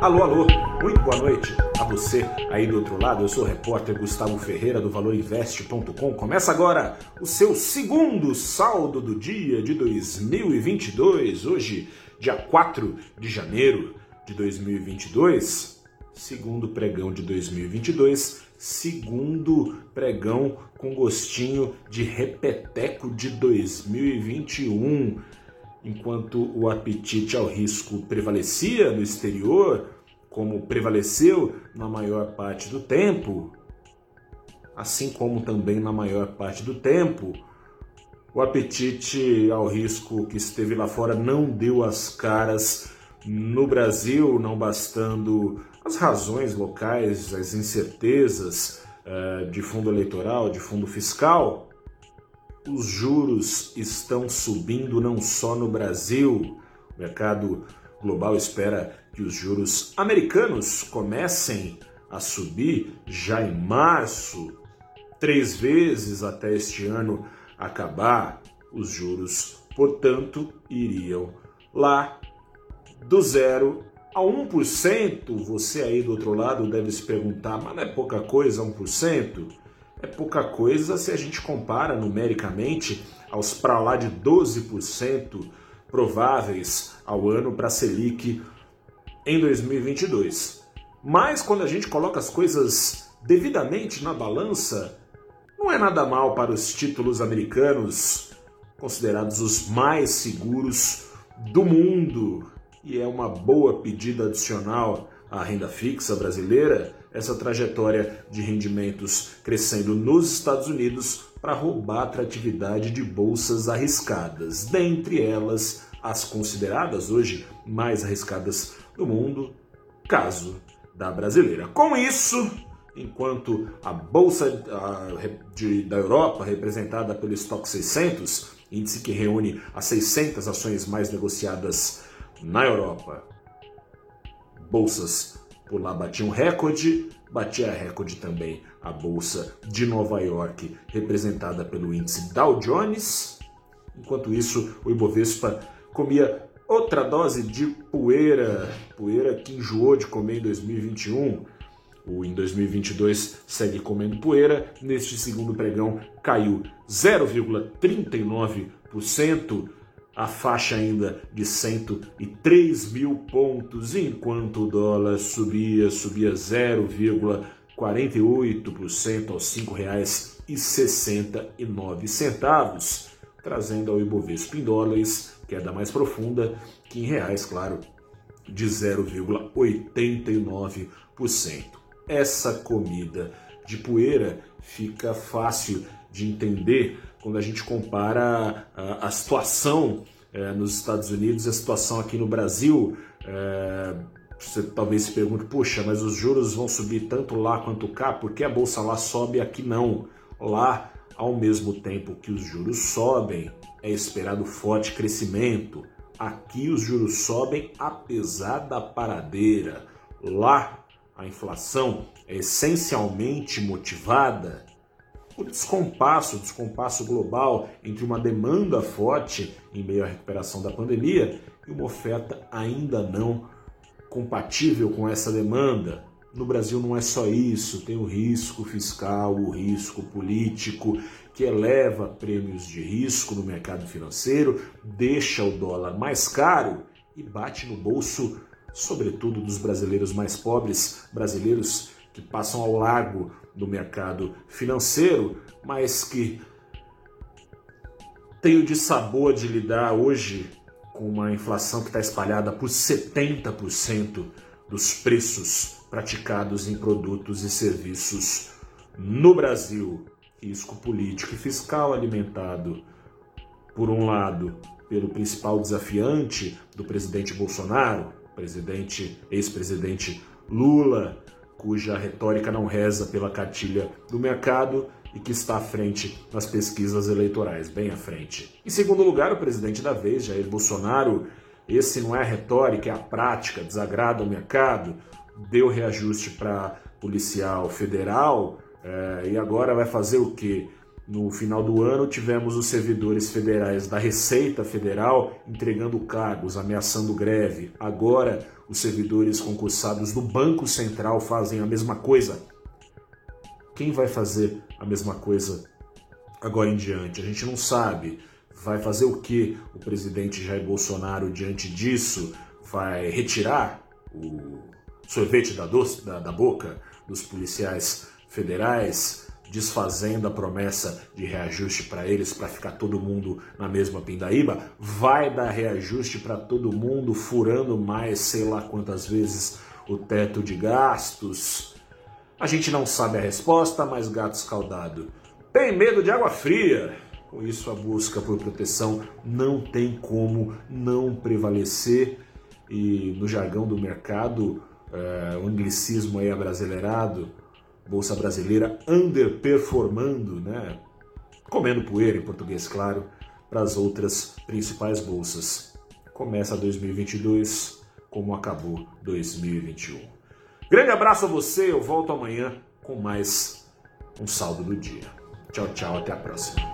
Alô, alô, muito boa noite a você aí do outro lado. Eu sou o repórter Gustavo Ferreira do ValorInvest.com. Começa agora o seu segundo saldo do dia de 2022, hoje, dia 4 de janeiro de 2022, segundo pregão de 2022, segundo pregão com gostinho de repeteco de 2021 enquanto o apetite ao risco prevalecia no exterior, como prevaleceu na maior parte do tempo, assim como também na maior parte do tempo, o apetite ao risco que esteve lá fora não deu as caras no Brasil, não bastando as razões locais, as incertezas uh, de fundo eleitoral, de fundo fiscal os juros estão subindo não só no Brasil, o mercado global espera que os juros americanos comecem a subir já em março, três vezes até este ano acabar. Os juros, portanto, iriam lá do zero a 1%. Você aí do outro lado deve se perguntar, mas não é pouca coisa 1%? É pouca coisa se a gente compara numericamente aos para lá de 12% prováveis ao ano para a Selic em 2022. Mas quando a gente coloca as coisas devidamente na balança, não é nada mal para os títulos americanos, considerados os mais seguros do mundo, e é uma boa pedida adicional à renda fixa brasileira essa trajetória de rendimentos crescendo nos Estados Unidos para roubar a atratividade de bolsas arriscadas, dentre elas as consideradas hoje mais arriscadas do mundo, caso da brasileira. Com isso, enquanto a bolsa da Europa, representada pelo Stock 600, índice que reúne as 600 ações mais negociadas na Europa, bolsas por lá batia um recorde, batia recorde também a bolsa de Nova York, representada pelo índice Dow Jones. Enquanto isso, o Ibovespa comia outra dose de poeira, poeira que enjoou de comer em 2021. O em 2022 segue comendo poeira. Neste segundo pregão caiu 0,39% a faixa ainda de 103 mil pontos, enquanto o dólar subia, subia 0,48% aos R$ 5,69, trazendo ao Ibovespa em dólares, queda mais profunda, que em reais, claro, de 0,89%. Essa comida de poeira fica fácil de entender quando a gente compara a, a situação é, nos Estados Unidos e a situação aqui no Brasil. É, você talvez se pergunte, puxa, mas os juros vão subir tanto lá quanto cá, por que a bolsa lá sobe e aqui não? Lá, ao mesmo tempo que os juros sobem, é esperado forte crescimento. Aqui os juros sobem apesar da paradeira. Lá, a inflação é essencialmente motivada o descompasso, descompasso global entre uma demanda forte em meio à recuperação da pandemia e uma oferta ainda não compatível com essa demanda. No Brasil não é só isso, tem o risco fiscal, o risco político, que eleva prêmios de risco no mercado financeiro, deixa o dólar mais caro e bate no bolso, sobretudo dos brasileiros mais pobres, brasileiros que passam ao largo do mercado financeiro, mas que tem o de sabor de lidar hoje com uma inflação que está espalhada por 70% dos preços praticados em produtos e serviços no Brasil. Risco político e fiscal alimentado, por um lado, pelo principal desafiante do presidente Bolsonaro, presidente, ex-presidente Lula, cuja retórica não reza pela cartilha do mercado e que está à frente nas pesquisas eleitorais, bem à frente. Em segundo lugar, o presidente da vez, Jair Bolsonaro, esse não é a retórica, é a prática, desagrada o mercado, deu reajuste para policial federal é, e agora vai fazer o quê? No final do ano, tivemos os servidores federais da Receita Federal entregando cargos, ameaçando greve. Agora, os servidores concursados do Banco Central fazem a mesma coisa. Quem vai fazer a mesma coisa agora em diante? A gente não sabe. Vai fazer o que o presidente Jair Bolsonaro diante disso? Vai retirar o sorvete da, doce, da, da boca dos policiais federais? Desfazendo a promessa de reajuste para eles, para ficar todo mundo na mesma pindaíba, vai dar reajuste para todo mundo, furando mais, sei lá quantas vezes, o teto de gastos. A gente não sabe a resposta, mas gato escaldado tem medo de água fria. Com isso, a busca por proteção não tem como não prevalecer. E no jargão do mercado, é, o anglicismo aí abrasileirado, Bolsa Brasileira underperformando, né? comendo poeira em português, claro, para as outras principais bolsas. Começa 2022 como acabou 2021. Grande abraço a você, eu volto amanhã com mais um saldo do dia. Tchau, tchau, até a próxima.